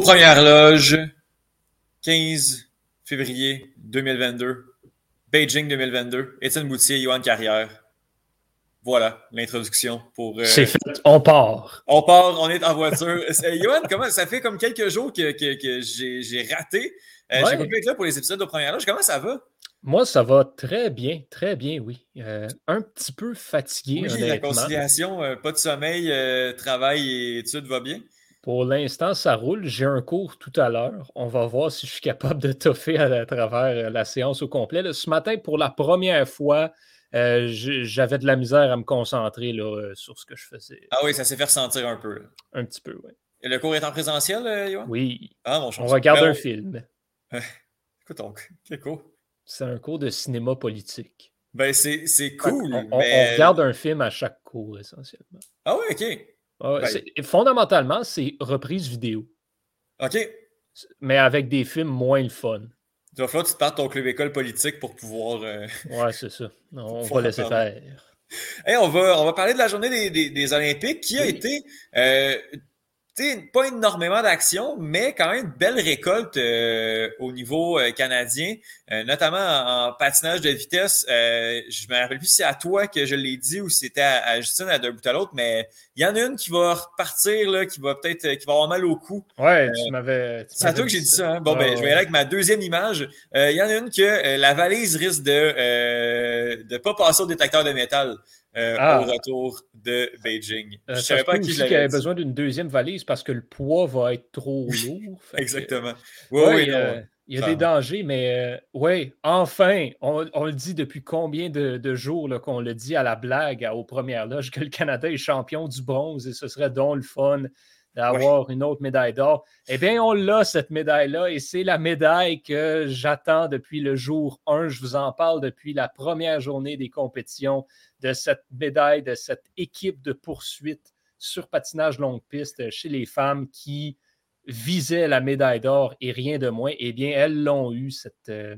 Aux premières loges, 15 février 2022, Beijing 2022, Étienne Boutier, Johan Carrière. Voilà l'introduction pour. Euh, C'est fait, on part. On part, on est en voiture. Johan, comment ça fait comme quelques jours que, que, j'ai raté. Euh, j'ai pas être là pour les épisodes de première loge. Comment ça va? Moi, ça va très bien, très bien, oui. Euh, un petit peu fatigué. Oui, la conciliation, euh, pas de sommeil, travail et études va bien? Pour l'instant, ça roule. J'ai un cours tout à l'heure. On va voir si je suis capable de toffer à, travers la séance au complet. ce matin, pour la première fois, j'avais de la misère à me concentrer là, sur ce que je faisais. Ah oui, ça s'est fait ressentir un peu. Un petit peu, oui. Et le cours est en présentiel, Yoann? Oui. Ah, On regarde ben, un film. Écoute donc, quel cours? C'est un cours de cinéma politique. Ben, c'est cool. On, regarde un film à chaque cours, essentiellement. Ah oui, OK. Ben fondamentalement, c'est reprise vidéo. OK. Mais avec des films moins le fun. Tu vas falloir que tu te partes ton club école politique pour pouvoir. Euh, ouais, c'est ça. On va laisser faire. on, va, on va parler de la journée des, Olympiques qui a été euh, pas énormément d'actions, mais quand même une belle récolte euh, au niveau euh, canadien, euh, notamment en, patinage de vitesse. je me rappelle plus si c'est à toi que je l'ai dit ou si c'était à, Justine à d'un bout à l'autre, mais il y en a une qui va repartir, là, qui va peut-être qui va avoir mal au cou. Ouais, tu m'avais. C'est à toi que j'ai dit ça. Hein? Bon, ben, je vais aller avec ma deuxième image. Il y en a une que la valise risque de ne pas passer au détecteur de métal. Euh, ah. au retour de Beijing. Euh, je ne savais pas qui je avait besoin d'une deuxième valise parce que le poids va être trop lourd. Exactement. oui, euh, il y a des dangers, mais oui, enfin, on, le dit depuis combien de, jours qu'on le dit à la blague aux premières loges que le Canada est champion du bronze et ce serait donc le fun d'avoir une autre médaille d'or. Eh bien, on l'a, cette médaille-là, et c'est la médaille que j'attends depuis le jour 1. Je vous en parle depuis la première journée des compétitions de cette médaille, de cette équipe de poursuite sur patinage longue piste chez les femmes qui visaient la médaille d'or et rien de moins. Eh bien, elles l'ont eu, cette, euh,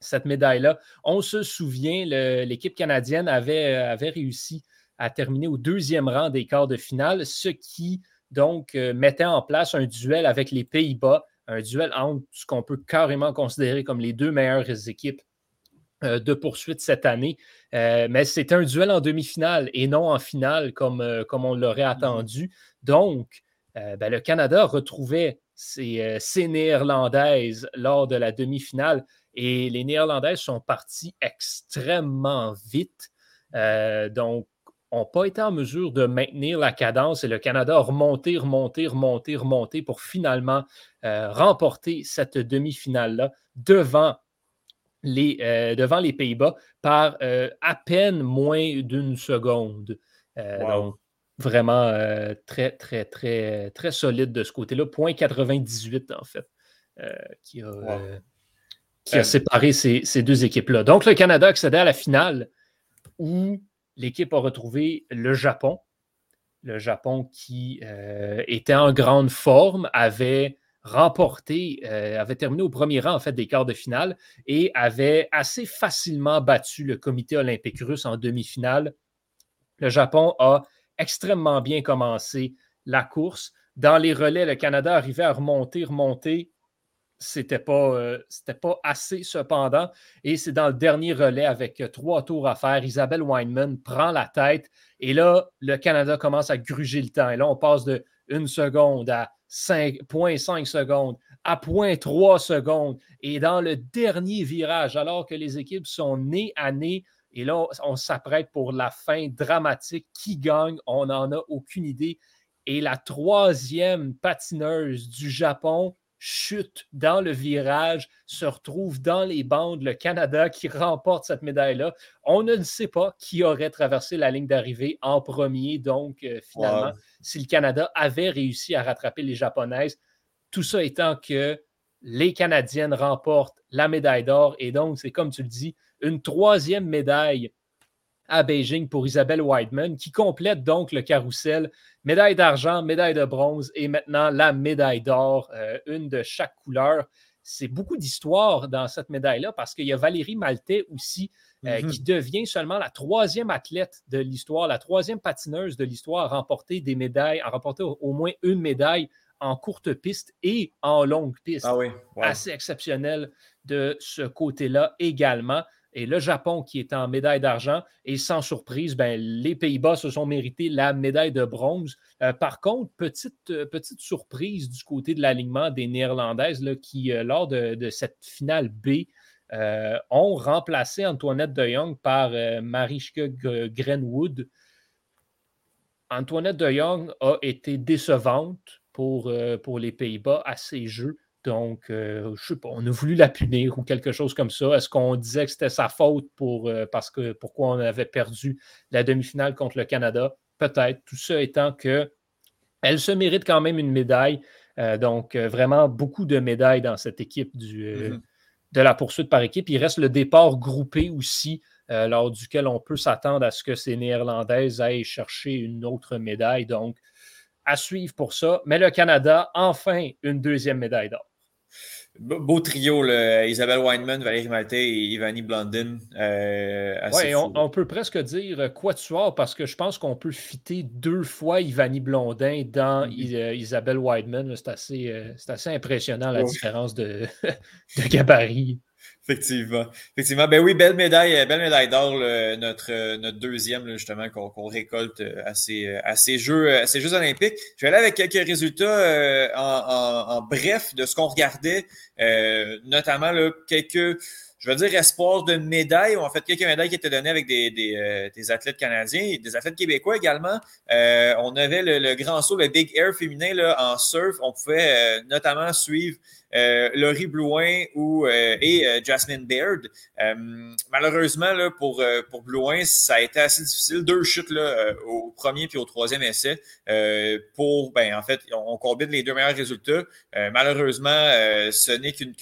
cette médaille-là. On se souvient, l'équipe canadienne avait, avait réussi à terminer au deuxième rang des quarts de finale, ce qui donc, euh, mettait en place un duel avec les Pays-Bas, un duel entre ce qu'on peut carrément considérer comme les deux meilleures équipes euh, de poursuite cette année. Euh, mais c'était un duel en demi-finale et non en finale comme, comme on l'aurait mm-hmm. attendu. Donc, ben, le Canada retrouvait ses, ses, Néerlandaises lors de la demi-finale et les Néerlandaises sont parties extrêmement vite. donc, n'ont pas été en mesure de maintenir la cadence et le Canada a remonté, remonté, remonté, remonté pour finalement euh, remporter cette demi-finale-là devant les, euh, devant les Pays-Bas par euh, à peine moins d'une seconde. Donc, vraiment très, très, très, très solide de ce côté-là. Point 98, en fait, qui a, qui a séparé ces, ces deux équipes-là. Donc, le Canada accédait à la finale où l'équipe a retrouvé le Japon. Le Japon qui euh, était en grande forme, avait remporté, euh, avait terminé au premier rang en fait des quarts de finale et avait assez facilement battu le comité olympique russe en demi-finale. Le Japon a extrêmement bien commencé la course. Dans les relais, le Canada arrivait à remonter, remonter c'était pas, euh, pas assez cependant. Et c'est dans le dernier relais avec euh, trois tours à faire. Isabelle Weinman prend la tête et là, le Canada commence à gruger le temps. Et là, on passe de 1 seconde à 5,5 secondes à 0.3 secondes. Et dans le dernier virage, alors que les équipes sont nées à nez, et là, on s'apprête pour la fin dramatique. Qui gagne? On n'en a aucune idée. Et la troisième patineuse du Japon, chute dans le virage, se retrouve dans les bandes, le Canada qui remporte cette médaille-là. On ne sait pas qui aurait traversé la ligne d'arrivée en premier, donc euh, finalement, si le Canada avait réussi à rattraper les Japonaises, tout ça étant que les Canadiennes remportent la médaille d'or et donc c'est comme tu le dis, une troisième médaille à Beijing pour Isabelle Whiteman, qui complète donc le carrousel. Médaille d'argent, médaille de bronze et maintenant la médaille d'or, euh, une de chaque couleur. C'est beaucoup d'histoire dans cette médaille-là parce qu'il y a Valérie Maltais aussi, euh, mhm. qui devient seulement la troisième athlète de l'histoire, la troisième patineuse de l'histoire à remporter des médailles, à remporter au, moins une médaille en courte piste et en longue piste. Ah oui. Assez exceptionnel de ce côté-là également. Et le Japon qui est en médaille d'argent. Et sans surprise, ben, les Pays-Bas se sont mérités la médaille de bronze. Euh, par contre, petite, euh, petite surprise du côté de l'alignement des Néerlandaises là, qui, euh, lors de, cette finale B, ont remplacé Antoinette de Jong par Mariska Grenwood. Antoinette de Jong a été décevante pour, pour les Pays-Bas à ces jeux. Donc, je ne sais pas, on a voulu la punir ou quelque chose comme ça. Est-ce qu'on disait que c'était sa faute pour, parce que pourquoi on avait perdu la demi-finale contre le Canada? Peut-être. Tout ça étant que elle se mérite quand même une médaille. donc, vraiment beaucoup de médailles dans cette équipe du, mm-hmm. de la poursuite par équipe. Il reste le départ groupé aussi, lors duquel on peut s'attendre à ce que ces Néerlandaises aillent chercher une autre médaille. Donc, à suivre pour ça. Mais le Canada, enfin, une deuxième médaille d'or. Beau trio, Isabelle Weinman, Valérie Maltais et Ivani Blondin. Euh, oui, on, peut presque dire quatuor parce que je pense qu'on peut fitter deux fois Ivani Blondin dans mm-hmm. euh, Isabelle Weinman. C'est assez, euh, assez, impressionnant la différence de, de gabarit. Effectivement. Effectivement. Ben oui, belle médaille, euh, belle médaille d'or, notre, euh, notre deuxième, justement, qu'on récolte euh, à ces, à, ces jeux, à ces Jeux olympiques. Je vais aller avec quelques résultats en, bref de ce qu'on regardait, notamment quelques je veux dire, espoir de médailles. En fait, quelques médailles qui étaient données avec des, des, des athlètes canadiens et des athlètes québécois également. on avait le, grand saut, le Big Air féminin là, en surf. On pouvait notamment suivre Laurie Blouin ou, euh, et euh, Jasmine Baird. malheureusement, là, pour, pour Blouin, ça a été assez difficile. Deux chutes là, au premier puis au troisième essai. pour, ben, en fait, on, combine les deux meilleurs résultats. malheureusement, ce n'est qu'une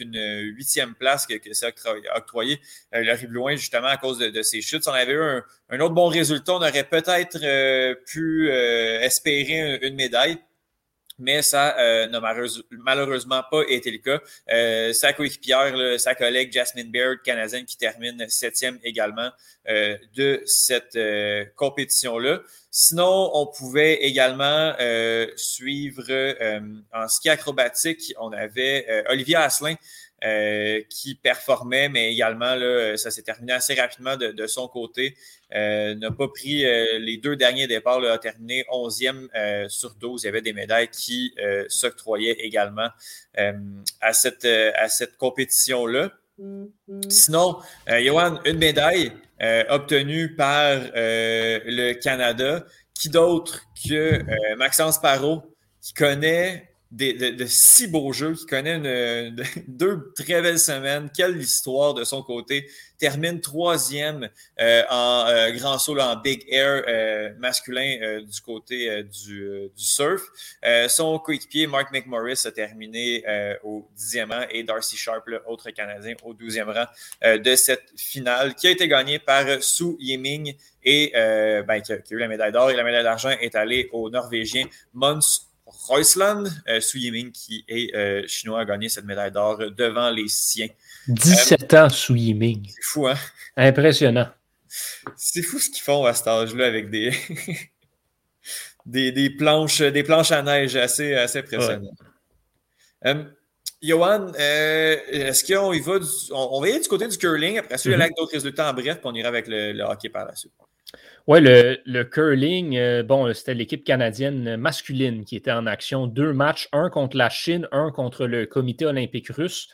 huitième place que, que s'est octroyé Laurie Blouin, justement, à cause de, de ses chutes. Si on avait eu un, un autre bon résultat, on aurait peut-être pu espérer une médaille mais ça euh, n'a malheureusement pas été le cas. Euh, sa coéquipière, sa collègue Jasmine Baird, canadienne, qui termine septième également euh, de cette euh, compétition-là. Sinon, on pouvait également suivre en ski acrobatique, on avait Olivier Asselin euh, qui performait, mais également, là, ça s'est terminé assez rapidement de, son côté. Euh, n'a pas pris euh, les deux derniers départs, là, a terminé 11e sur 12. Il y avait des médailles qui s'octroyaient également à cette, à cette compétition-là. Mm-hmm. Sinon, Johan, une médaille obtenue par le Canada. Qui d'autre que Maxence Parot, qui connaît de, si beaux jeux, qui connaît une, deux très belles semaines. Quelle histoire de son côté. Termine troisième euh, en euh, grand saut en Big Air euh, masculin du côté du, du, surf. son coéquipier Mark McMorris a terminé au dixième rang et Darcy Sharp, l'autre Canadien, au douzième rang de cette finale qui a été gagnée par Su Yiming et ben, qui, a, eu la médaille d'or et la médaille d'argent est allée au Norvégien Mons Reusland, euh, Su Yiming, qui est euh, chinois, a gagné cette médaille d'or devant les siens. 17 ans, Su Yiming. C'est fou, hein? Impressionnant. C'est fou ce qu'ils font à cet âge-là avec des... des, planches, des planches à neige assez, assez impressionnantes. Euh, Johan, est-ce qu'on y va du, on, va y aller du côté du curling, après ça, il y a d'autres résultats en bref, puis on ira avec le hockey par la suite. Oui, le, curling, euh, bon, c'était l'équipe canadienne masculine qui était en action. Deux matchs, un contre la Chine, un contre le comité olympique russe.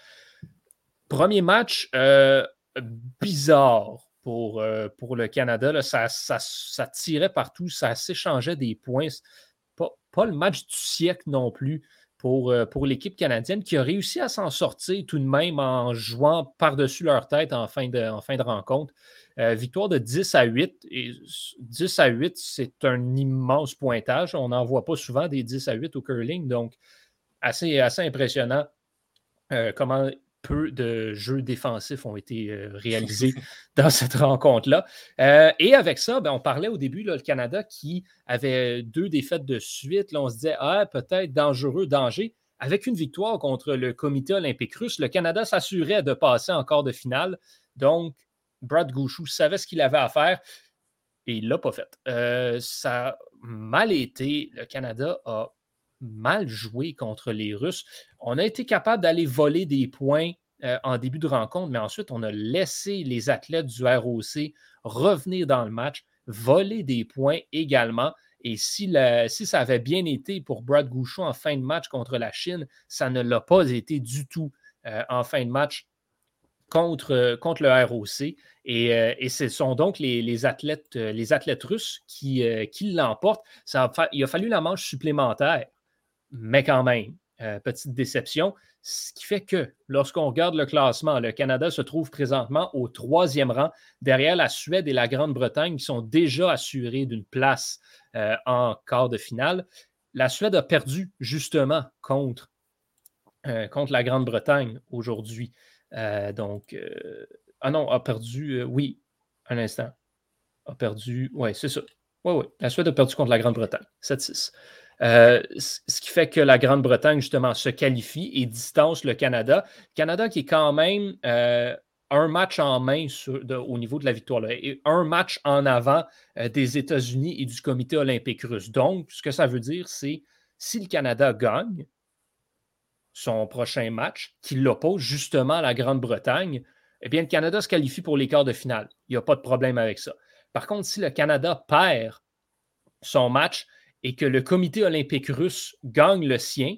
Premier match euh, bizarre pour, euh, pour le Canada. Ça, ça, tirait partout, ça s'échangeait des points. Pas, pas, le match du siècle non plus pour, pour l'équipe canadienne qui a réussi à s'en sortir tout de même en jouant par-dessus leur tête en fin de, en fin de rencontre. Euh, victoire de 10 à 8. Et 10 à 8, c'est un immense pointage. On n'en voit pas souvent des 10 à 8 au curling, donc assez, assez impressionnant euh, comment peu de jeux défensifs ont été euh, réalisés dans cette rencontre-là. et avec ça, ben, on parlait au début, le Canada qui avait deux défaites de suite. On se disait, ah, peut-être dangereux, danger. Avec une victoire contre le comité olympique russe, le Canada s'assurait de passer encore de finale. Donc, Brad Gouchou savait ce qu'il avait à faire et il ne l'a pas fait. Euh, ça a mal été. Le Canada a mal joué contre les Russes. On a été capable d'aller voler des points euh, en début de rencontre, mais ensuite, on a laissé les athlètes du ROC revenir dans le match, voler des points également. Et si, ça avait bien été pour Brad Gouchon en fin de match contre la Chine, ça ne l'a pas été du tout euh, en fin de match contre, le ROC. Et, euh, et ce sont donc les, athlètes, russes qui, qui l'emportent. il a fallu la manche supplémentaire, mais quand même, petite déception. Ce qui fait que lorsqu'on regarde le classement, le Canada se trouve présentement au troisième rang derrière la Suède et la Grande-Bretagne qui sont déjà assurés d'une place euh, en quart de finale. La Suède a perdu justement contre, euh, contre la Grande-Bretagne aujourd'hui. Euh, donc, ah non, a perdu, oui, un instant. A perdu, oui, c'est ça. Oui, oui, la Suède a perdu contre la Grande-Bretagne, 7-6. Euh, ce qui fait que la Grande-Bretagne, justement, se qualifie et distance le Canada. Canada qui est quand même euh, un match en main au niveau de la victoire, et un match en avant euh, des États-Unis et du Comité olympique russe. Donc, ce que ça veut dire, c'est si le Canada gagne son prochain match, qu'il l'oppose justement à la Grande-Bretagne, eh bien, le Canada se qualifie pour les quarts de finale. Il n'y a pas de problème avec ça. Par contre, si le Canada perd son match, et que le comité olympique russe gagne le sien,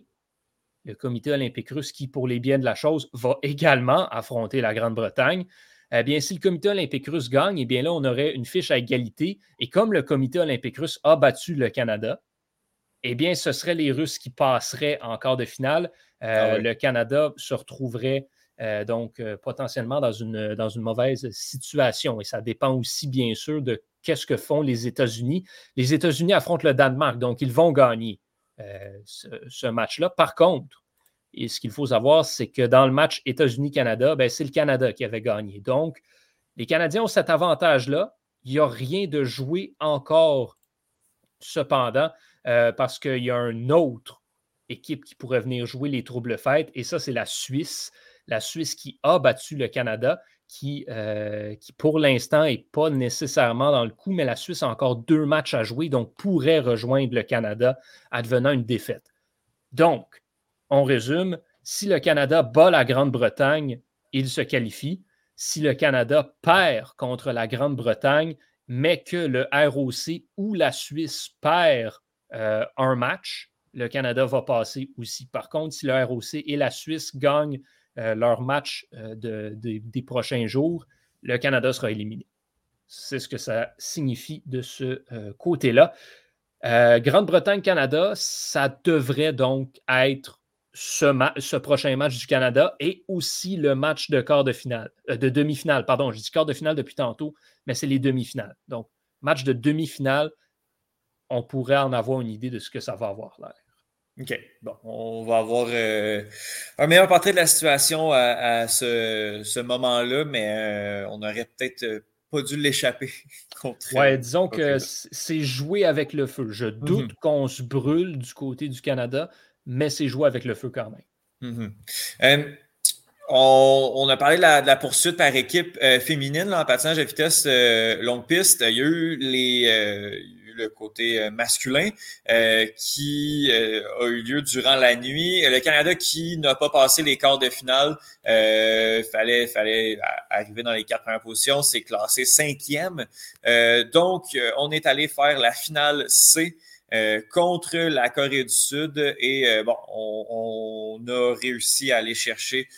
le comité olympique russe qui, pour les biens de la chose, va également affronter la Grande-Bretagne, eh bien, si le comité olympique russe gagne, eh bien là, on aurait une fiche à égalité. Et comme le comité olympique russe a battu le Canada, eh bien, ce seraient les Russes qui passeraient en quart de finale. Euh, ah le Canada se retrouverait euh, donc euh, potentiellement dans une, dans une mauvaise situation. Et ça dépend aussi, bien sûr, de qu'est-ce que font les États-Unis. Les États-Unis affrontent le Danemark, donc ils vont gagner euh, ce, match-là. Par contre, ce qu'il faut savoir, c'est que dans le match États-Unis-Canada, ben, c'est le Canada qui avait gagné. Donc, les Canadiens ont cet avantage-là. Il n'y a rien de joué encore, cependant, parce qu'il y a une autre équipe qui pourrait venir jouer les troubles fêtes, et ça, c'est la Suisse la Suisse qui a battu le Canada, qui, euh, pour l'instant n'est pas nécessairement dans le coup, mais la Suisse a encore deux matchs à jouer, donc pourrait rejoindre le Canada advenant une défaite. Donc, on résume, si le Canada bat la Grande-Bretagne, il se qualifie. Si le Canada perd contre la Grande-Bretagne, mais que le ROC ou la Suisse perd euh, un match, le Canada va passer aussi. Par contre, si le ROC et la Suisse gagnent leur match euh, des prochains jours, le Canada sera éliminé. C'est ce que ça signifie de ce euh, côté-là. Grande-Bretagne-Canada, ça devrait donc être ce, prochain match du Canada et aussi le match de quart de finale, de demi-finale, pardon, je dis quart de finale depuis tantôt, mais c'est les demi-finales. Donc, match de demi-finale, on pourrait en avoir une idée de ce que ça va avoir l'air. OK. Bon, on va avoir euh, un meilleur portrait de la situation à, ce, moment-là, mais euh, on aurait peut-être euh, pas dû l'échapper contre. Ouais, disons que c'est jouer avec le feu. Je doute mhm. qu'on se brûle du côté du Canada, mais c'est jouer avec le feu quand même. Mhm. On, a parlé de la, poursuite par équipe féminine en patinage à vitesse longue piste. Il y a eu les, le côté euh, masculin euh, qui euh, a eu lieu durant la nuit. Le Canada qui n'a pas passé les quarts de finale, fallait, fallait arriver dans les quatre premières positions, c'est classé cinquième. donc, on est allé faire la finale C. contre la Corée du Sud et bon, on, on, a réussi à aller chercher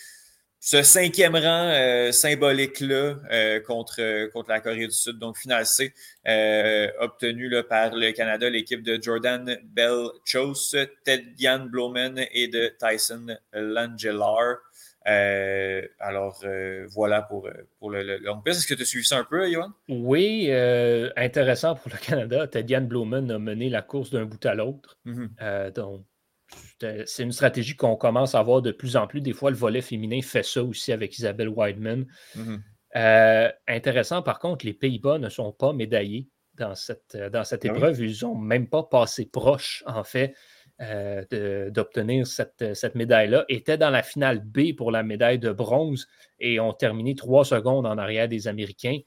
ce cinquième rang euh, symbolique-là euh, contre, contre la Corée du Sud, donc finale C, euh, obtenu là, par le Canada, l'équipe de Jordan Bell Chose, Ted Jan Blomen et de Tyson Langelar. alors voilà pour, pour le, le long Est-ce que tu as suivi ça un peu, Johan? Oui, intéressant pour le Canada. Ted Jan Blomen a mené la course d'un bout à l'autre. Mm-hmm. donc, c'est une stratégie qu'on commence à voir de plus en plus. Des fois, le volet féminin fait ça aussi avec Isabelle Weidman. Mhm. Euh, intéressant, par contre, les Pays-Bas ne sont pas médaillés dans cette, dans cette ah épreuve. Ils n'ont même pas passé proche, en fait, euh, d'obtenir cette, cette médaille-là. Étaient dans la finale B pour la médaille de bronze et ont terminé trois secondes en arrière des Américains.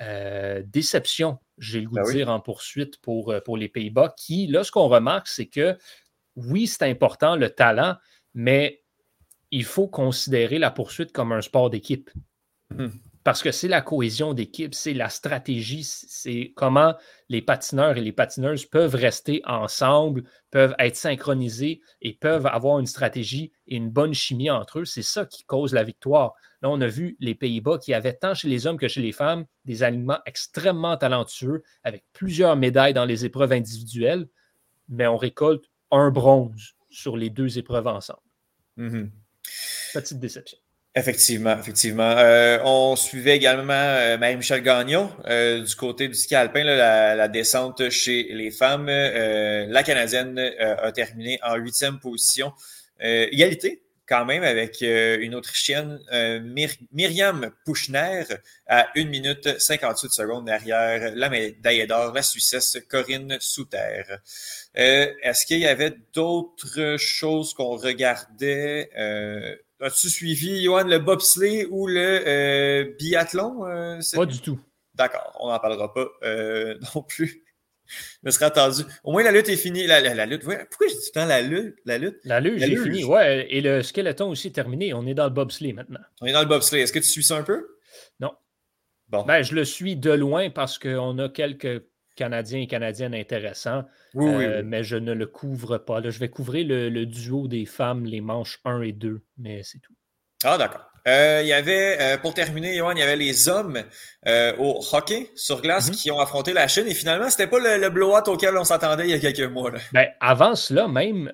Euh, déception, j'ai le goût ben de dire, en poursuite pour, pour les Pays-Bas, qui, là, ce qu'on remarque, c'est que oui, c'est important, le talent, mais il faut considérer la poursuite comme un sport d'équipe. Mmh. Parce que c'est la cohésion d'équipe, c'est la stratégie, c'est comment les patineurs et les patineuses peuvent rester ensemble, peuvent être synchronisés et peuvent avoir une stratégie et une bonne chimie entre eux. C'est ça qui cause la victoire. Là, on a vu les Pays-Bas qui avaient tant chez les hommes que chez les femmes des aliments extrêmement talentueux avec plusieurs médailles dans les épreuves individuelles, mais on récolte un bronze sur les deux épreuves ensemble. Mm-hmm. Petite déception. Effectivement, effectivement. Euh, on suivait également euh, Marie-Michel Gagnon euh, du côté du ski alpin, la, descente chez les femmes. la Canadienne a terminé en huitième position. égalité quand même avec une Autrichienne, Myriam Pouchner, à 1 minute 58 secondes derrière la médaille d'or, la Suissesse Corinne Souter. Est-ce qu'il y avait d'autres choses qu'on regardait? As-tu suivi, Johan, le bobsleigh ou le euh, biathlon? Euh, pas du tout. D'accord, on n'en parlera pas euh, non plus. Je me serais attendu. Au moins, la lutte est finie. La, lutte, pourquoi j'ai dit tant la lutte? La lutte, la lutte j'ai fini, ouais. Et le skeleton aussi est terminé. On est dans le bobsleigh maintenant. On est dans le bobsleigh. Est-ce que tu suis ça un peu? Non. Bon. Ben, je le suis de loin parce qu'on a quelques Canadiens et Canadiennes intéressants, euh, mais je ne le couvre pas. je vais couvrir le, duo des femmes, les manches 1 et 2, mais c'est tout. Ah, d'accord. Euh, il y avait, euh, pour terminer, Johan, il y avait les hommes au hockey sur glace mm-hmm. qui ont affronté la Chine et finalement, c'était pas le, blowout auquel on s'attendait il y a quelques mois. Ben, avant cela, même,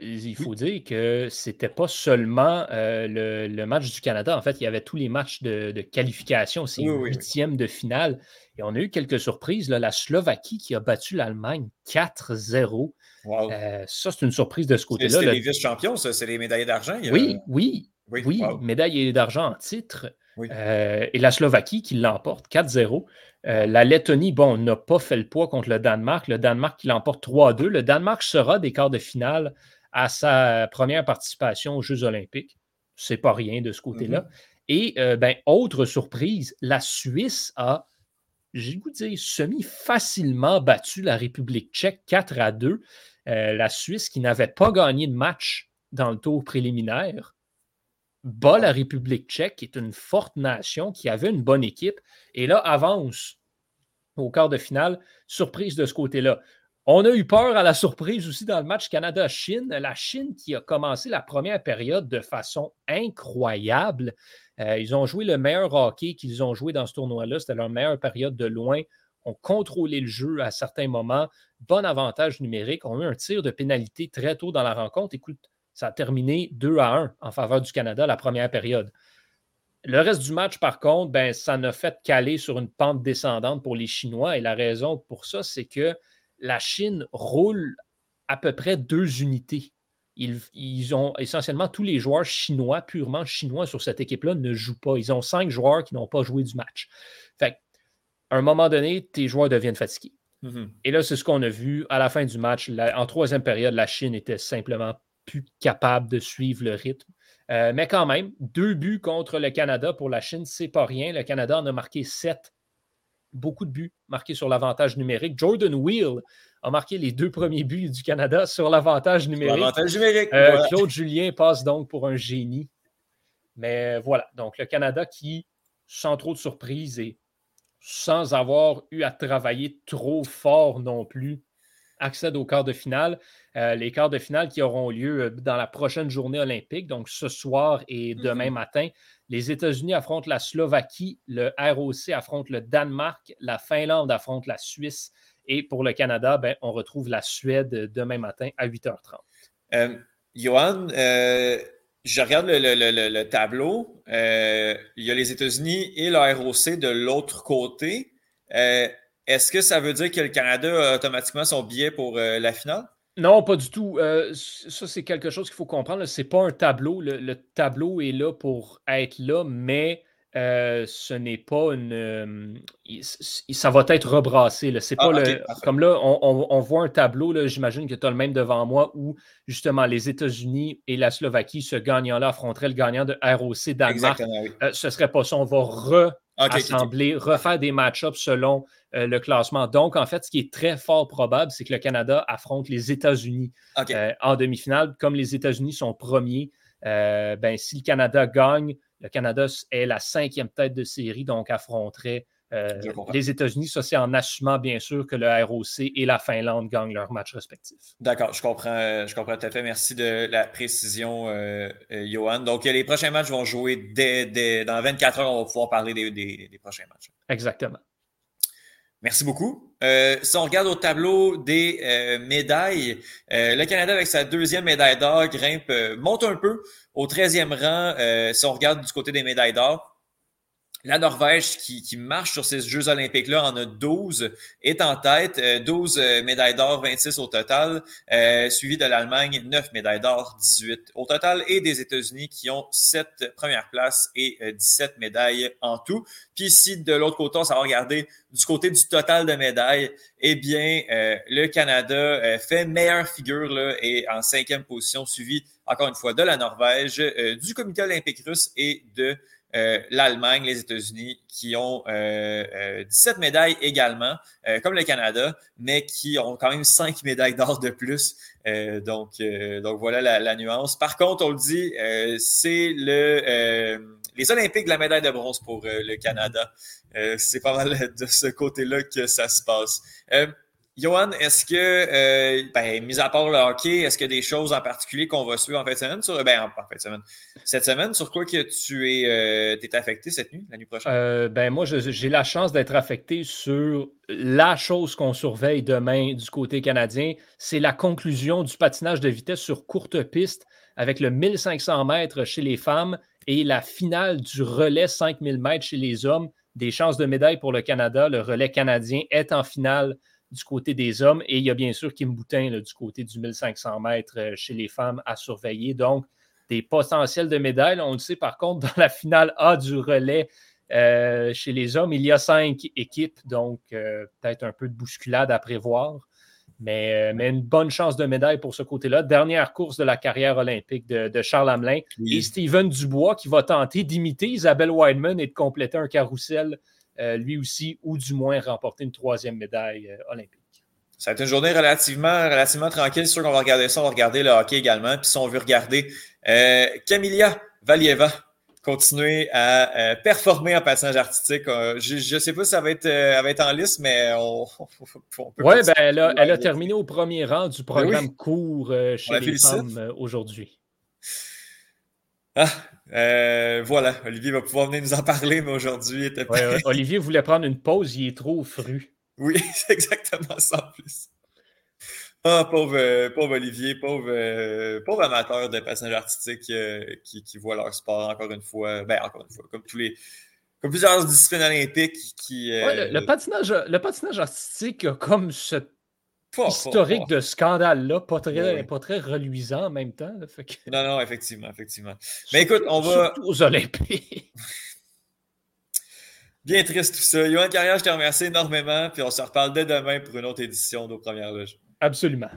il faut dire que c'était pas seulement le, match du Canada. En fait, il y avait tous les matchs de, qualification, c'est huitième de finale. Et on a eu quelques surprises. La Slovaquie qui a battu l'Allemagne 4-0. Euh, ça, c'est une surprise de ce côté-là. C'est les vice-champions, ça, c'est les médailles d'argent. Oui, oui, oui, oui médailles d'argent en titre. Euh, et la Slovaquie qui l'emporte 4-0. Euh, la Lettonie, bon, n'a pas fait le poids contre le Danemark. Le Danemark qui l'emporte 3-2. Le Danemark sera des quarts de finale à sa première participation aux Jeux olympiques. C'est pas rien de ce côté-là. Mm-hmm. Et ben, autre surprise, la Suisse a j'ai goût de dire, semi-facilement battu la République tchèque 4 à 2. Euh, la Suisse, qui n'avait pas gagné de match dans le tour préliminaire, bat la République tchèque, qui est une forte nation, qui avait une bonne équipe, et là avance au quart de finale. Surprise de ce côté-là. On a eu peur à la surprise aussi dans le match Canada-Chine. La Chine qui a commencé la première période de façon incroyable. Euh, ils ont joué le meilleur hockey qu'ils ont joué dans ce tournoi-là. C'était leur meilleure période de loin. Ont contrôlé le jeu à certains moments. Bon avantage numérique. On a eu un tir de pénalité très tôt dans la rencontre. Écoute, ça a terminé 2 à 1 en faveur du Canada la première période. Le reste du match, par contre, ben, ça n'a fait caler sur une pente descendante pour les Chinois. Et la raison pour ça, c'est que la Chine roule à peu près deux unités ils, ont essentiellement tous les joueurs chinois, purement chinois sur cette équipe-là, ne jouent pas. Ils ont cinq joueurs qui n'ont pas joué du match. Fait à un moment donné, tes joueurs deviennent fatigués. Mm-hmm. Et là, c'est ce qu'on a vu à la fin du match. en troisième période, la Chine était simplement plus capable de suivre le rythme. Euh, mais quand même, deux buts contre le Canada pour la Chine, c'est pas rien. Le Canada en a marqué sept. Beaucoup de buts marqués sur l'avantage numérique. Jordan Wheel a marqué les deux premiers buts du Canada sur l'avantage numérique. Euh, Claude Julien passe donc pour un génie. Mais voilà, donc le Canada qui, sans trop de surprise et sans avoir eu à travailler trop fort non plus, accède au quart de finale. Euh, les quarts de finale qui auront lieu euh, dans la prochaine journée olympique, donc ce soir et demain mm-hmm. matin. Les États-Unis affrontent la Slovaquie, le ROC affronte le Danemark, la Finlande affronte la Suisse, et pour le Canada, ben, on retrouve la Suède demain matin à 8h30. Euh, Johan, euh, je regarde le, tableau. Il y a les États-Unis et la ROC de l'autre côté. Est-ce que ça veut dire que le Canada a automatiquement son billet pour la finale? Non, pas du tout. ça, c'est quelque chose qu'il faut comprendre. Ce n'est pas un tableau. le, tableau est là pour être là, mais euh, ce n'est pas une. Euh, ça va être rebrassé. C'est pas ah, le, comme là, on, voit un tableau, j'imagine que tu as le même devant moi, où justement les États-Unis et la Slovaquie, ce gagnant-là affronteraient le gagnant de ROC Danemark. Euh, ce serait pas ça. On va assembler, refaire des match-ups selon euh, le classement. Donc, en fait, ce qui est très fort probable, c'est que le Canada affronte les États-Unis euh, en demi-finale. Comme les États-Unis sont premiers, ben, si le Canada gagne, le Canada est la cinquième tête de série, donc affronterait euh, les États-Unis, ça c'est en assumant bien sûr que le ROC et la Finlande gagnent leurs matchs respectifs. D'accord, je comprends, euh, je comprends tout à fait. Merci de la précision, euh, Johan. Donc les prochains matchs vont jouer dès, dans 24 heures, on va pouvoir parler des, prochains matchs. Exactement. Merci beaucoup. si on regarde au tableau des médailles, le Canada avec sa deuxième médaille d'or grimpe, monte un peu au 13e rang. si on regarde du côté des médailles d'or, la Norvège, qui, marche sur ces Jeux olympiques-là, en a 12, est en tête, 12 euh, euh, médailles d'or, 26 au total, euh, suivi de l'Allemagne, 9 médailles d'or, 18 au total, et des États-Unis qui ont 7 premières places et 17 médailles en tout. Puis ici, de l'autre côté, on va regarder du côté du total de médailles, eh bien, le Canada fait meilleure figure là, et en cinquième position, suivi encore une fois de la Norvège, du Comité olympique russe et de euh, l'Allemagne, les États-Unis, qui ont euh, 17 euh, médailles également, euh, comme le Canada, mais qui ont quand même 5 médailles d'or de plus. donc, donc voilà la, la, nuance. Par contre, on le dit, c'est le les Olympiques de la médaille de bronze pour le Canada. c'est pas mal de ce côté-là que ça se passe. Johan, est-ce que, euh, ben, mis à part le hockey, est-ce qu'il y a des choses en particulier qu'on va suivre en fin de semaine? Sur, ben, en, fin de semaine. Cette semaine, sur quoi que tu es, euh, affecté cette nuit, la nuit prochaine? Euh, ben, moi, j'ai la chance d'être affecté sur la chose qu'on surveille demain du côté canadien. C'est la conclusion du patinage de vitesse sur courte piste avec le 1500 mètres chez les femmes et la finale du relais 5000 mètres chez les hommes. Des chances de médaille pour le Canada. Le relais canadien est en finale du côté des hommes. Et il y a bien sûr Kim Boutin du côté du 1500 mètres euh, chez les femmes à surveiller. Donc, des potentiels de médailles. On le sait par contre, dans la finale A du relais euh, chez les hommes, il y a cinq équipes, donc euh, peut-être un peu de bousculade à prévoir. Mais, mais, une bonne chance de médaille pour ce côté-là. Dernière course de la carrière olympique de, Charles Hamelin. Et Steven Dubois qui va tenter d'imiter Isabelle Wideman et de compléter un carrousel lui aussi, ou du moins remporter une troisième médaille euh, olympique. Ça va être une journée relativement, relativement tranquille. C'est sûr qu'on va regarder ça. On va regarder le hockey également. Puis si on veut regarder euh, Camilla Valieva continuer à performer en passage artistique. je ne sais pas si ça va être, va être en liste, mais on, peut Oui, ben, elle, a, elle a terminé au premier rang du programme court chez les femmes aujourd'hui. Ah, euh, voilà, Olivier va pouvoir venir nous en parler, mais aujourd'hui, Olivier voulait prendre une pause, il est trop fru. Oui, c'est exactement ça en plus. Ah, pauvre, pauvre Olivier, pauvre, euh, pauvre amateur de passage artistique euh, qui, qui voit leur sport encore une fois, ben encore une fois, comme tous les, comme plusieurs disciplines olympiques qui. le, patinage, le patinage artistique a comme historique de scandale-là, pas très, pas très reluisant en même temps. Non, non, effectivement, effectivement. Mais écoute, on va. Aux Olympiques. Bien triste tout ça. Yoann Carrière, je te remercie énormément. Puis on se reparle dès demain pour une autre édition de Premières Loges. Absolument.